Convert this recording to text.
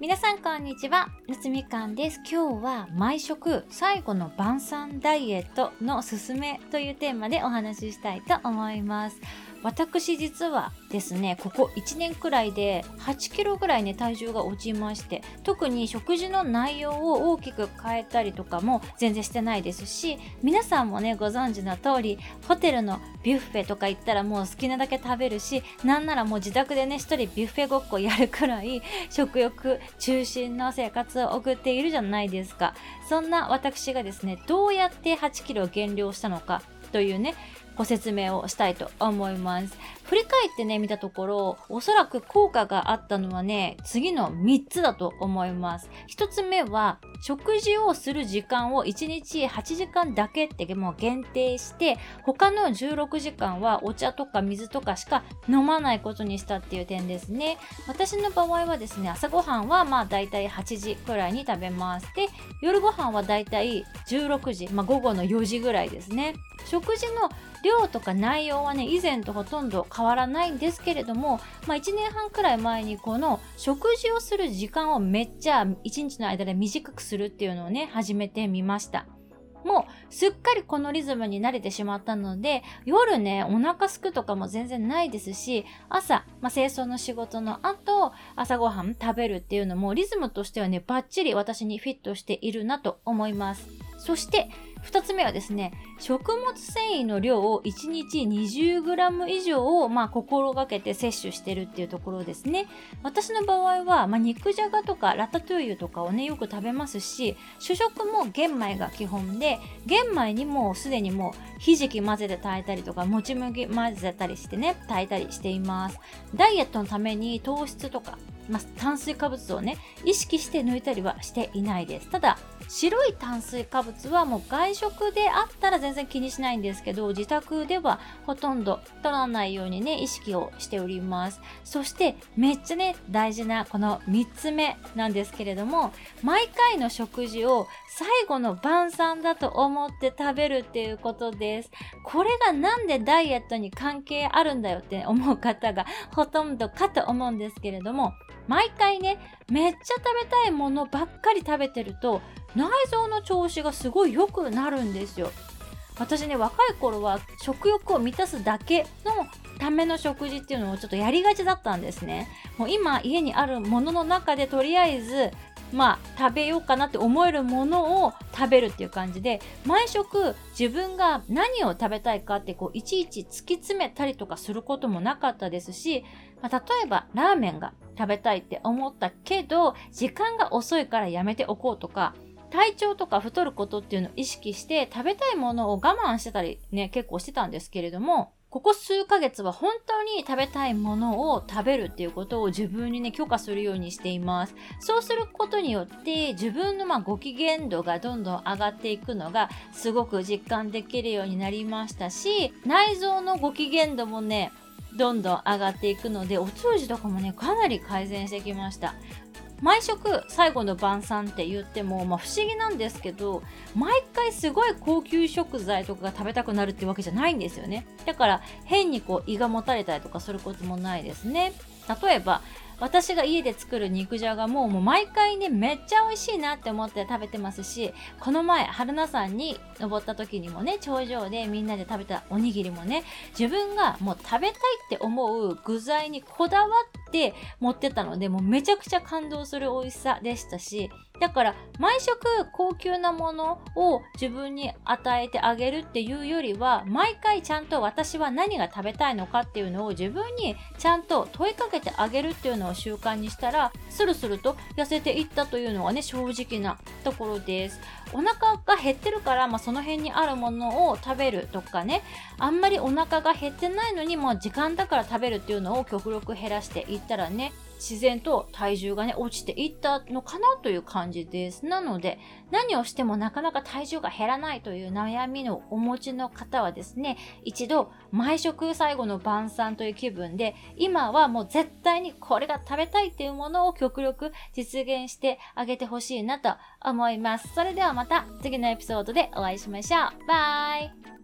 皆さんこんにちは、むつみかんです。今日は毎食最後の晩餐ダイエットのすすめというテーマでお話ししたいと思います。私実はですねここ1年くらいで8キロぐらいね体重が落ちまして特に食事の内容を大きく変えたりとかも全然してないですし皆さんもねご存知の通りホテルのビュッフェとか行ったらもう好きなだけ食べるしなんならもう自宅でね一人ビュッフェごっこやるくらい食欲中心の生活を送っているじゃないですか。そんな私がですねどうやって8キロ減量したのかというねご説明をしたいと思います。振り返ってね、見たところ、おそらく効果があったのはね、次の3つだと思います。1つ目は、食事をする時間を1日8時間だけってもう限定して、他の16時間はお茶とか水とかしか飲まないことにしたっていう点ですね。私の場合はですね、朝ごはんはまあ大体8時くらいに食べます。で、夜ご飯は大体16時、まあ午後の4時ぐらいですね。食事の量とか内容はね以前とほとんど変わらないんですけれども、まあ、1年半くらい前にこの食事をする時間をめっちゃ1日の間で短くするっていうのをね始めてみました。もうすっかりこのリズムに慣れてしまったので夜ねお腹すくとかも全然ないですし朝、まあ、清掃の仕事の後朝ごはん食べるっていうのもリズムとしてはねバッチリ私にフィットしているなと思いますそして2つ目はですね、食物繊維の量を1日 20g 以上を、まあ、心がけて摂取してるっていうところですね。私の場合は、まあ、肉じゃがとかラタトゥーユとかをね、よく食べますし、主食も玄米が基本で、玄米にもすでにもうひじき混ぜて炊いたりとか、もち麦混ぜたりしてね、炊いたりしています。ダイエットのために糖質とか、まあ、炭水化物をね、意識して抜いたりはしていないです。ただ、白い炭水化物はもう外食であったら全然気にしないんですけど自宅ではほとんど取らないようにね意識をしております。そしてめっちゃね大事なこの3つ目なんですけれども毎回の食事を最後の晩餐だと思って食べるっていうことです。これがなんでダイエットに関係あるんだよって思う方がほとんどかと思うんですけれども毎回ねめっちゃ食べたいものばっかり食べてると内臓の調子がすごい良くなるんですよ。私ね若い頃は食欲を満たすだけのための食事っていうのをちょっとやりがちだったんですね。もう今家にあるものの中でとりあえずまあ食べようかなって思えるものを食べるっていう感じで毎食自分が何を食べたいかってこういちいち突き詰めたりとかすることもなかったですし、まあ、例えばラーメンが食べたいって思ったけど時間が遅いからやめておこうとか体調とか太ることっていうのを意識して食べたいものを我慢してたりね、結構してたんですけれども、ここ数ヶ月は本当に食べたいものを食べるっていうことを自分にね、許可するようにしています。そうすることによって自分のまあご機嫌度がどんどん上がっていくのがすごく実感できるようになりましたし、内臓のご機嫌度もね、どんどん上がっていくので、お通じとかもね、かなり改善してきました。毎食最後の晩餐って言っても、まあ、不思議なんですけど毎回すごい高級食材とかが食べたくなるってわけじゃないんですよねだから変にこう胃がもたれたりとかすることもないですね例えば私が家で作る肉じゃがももう毎回ねめっちゃ美味しいなって思って食べてますしこの前春菜さんに登った時にもね頂上でみんなで食べたおにぎりもね自分がもう食べたいって思う具材にこだわって持ってたのでもうめちゃくちゃ感動する美味しさでしたしだから毎食高級なものを自分に与えてあげるっていうよりは毎回ちゃんと私は何が食べたいのかっていうのを自分にちゃんと問いかけてあげるっていうのを習慣にしたらスルスルと痩せていったというのがね正直なところです。お腹が減ってるから、まあ、その辺にあるものを食べるとかねあんまりお腹が減ってないのにもう時間だから食べるっていうのを極力減らしていったらね自然と体重がね、落ちていったのかなという感じです。なので、何をしてもなかなか体重が減らないという悩みのお持ちの方はですね、一度、毎食最後の晩餐という気分で、今はもう絶対にこれが食べたいっていうものを極力実現してあげてほしいなと思います。それではまた次のエピソードでお会いしましょう。バイ